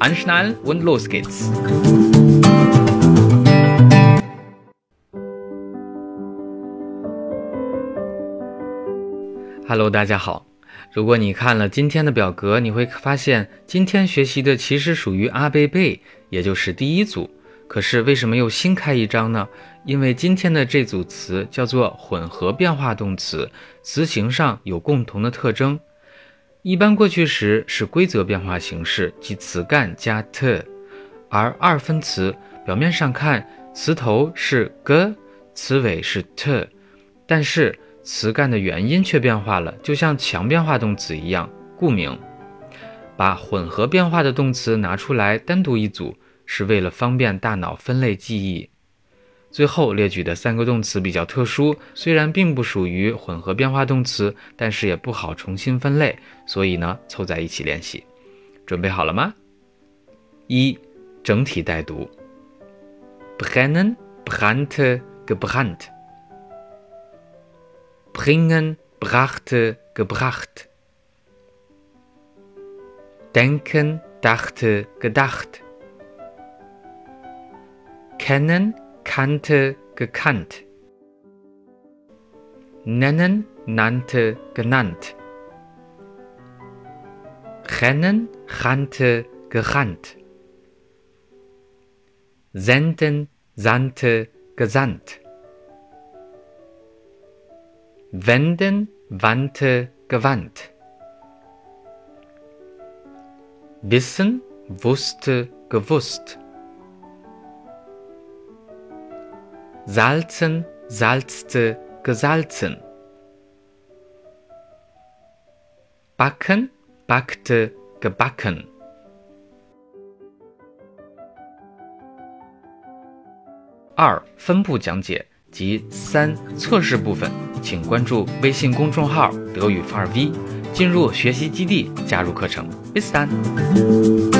Anschnallen und los geht's！Hello，大家好。如果你看了今天的表格，你会发现今天学习的其实属于阿贝贝，也就是第一组。可是为什么又新开一章呢？因为今天的这组词叫做混合变化动词，词形上有共同的特征。一般过去时是规则变化形式，即词干加 t，而二分词表面上看词头是 g，词尾是 t，但是。词干的元音却变化了，就像强变化动词一样。故名，把混合变化的动词拿出来单独一组，是为了方便大脑分类记忆。最后列举的三个动词比较特殊，虽然并不属于混合变化动词，但是也不好重新分类，所以呢凑在一起练习。准备好了吗？一，整体带读：brennen, brannte, gebrannt。bringen, brachte, gebracht. Denken, dachte, gedacht. Kennen, kannte, gekannt. Nennen, nannte, genannt. Rennen, rannte, gerannt. Senden, sandte, gesandt. wenden, wandte, gewandt. Wissen, wusste, gewusst. Salzen, salzte, gesalzen. Backen, backte, gebacken. 二、分部讲解及三、测试部分。请关注微信公众号“德语范儿 V”，进入学习基地，加入课程。Bis dann。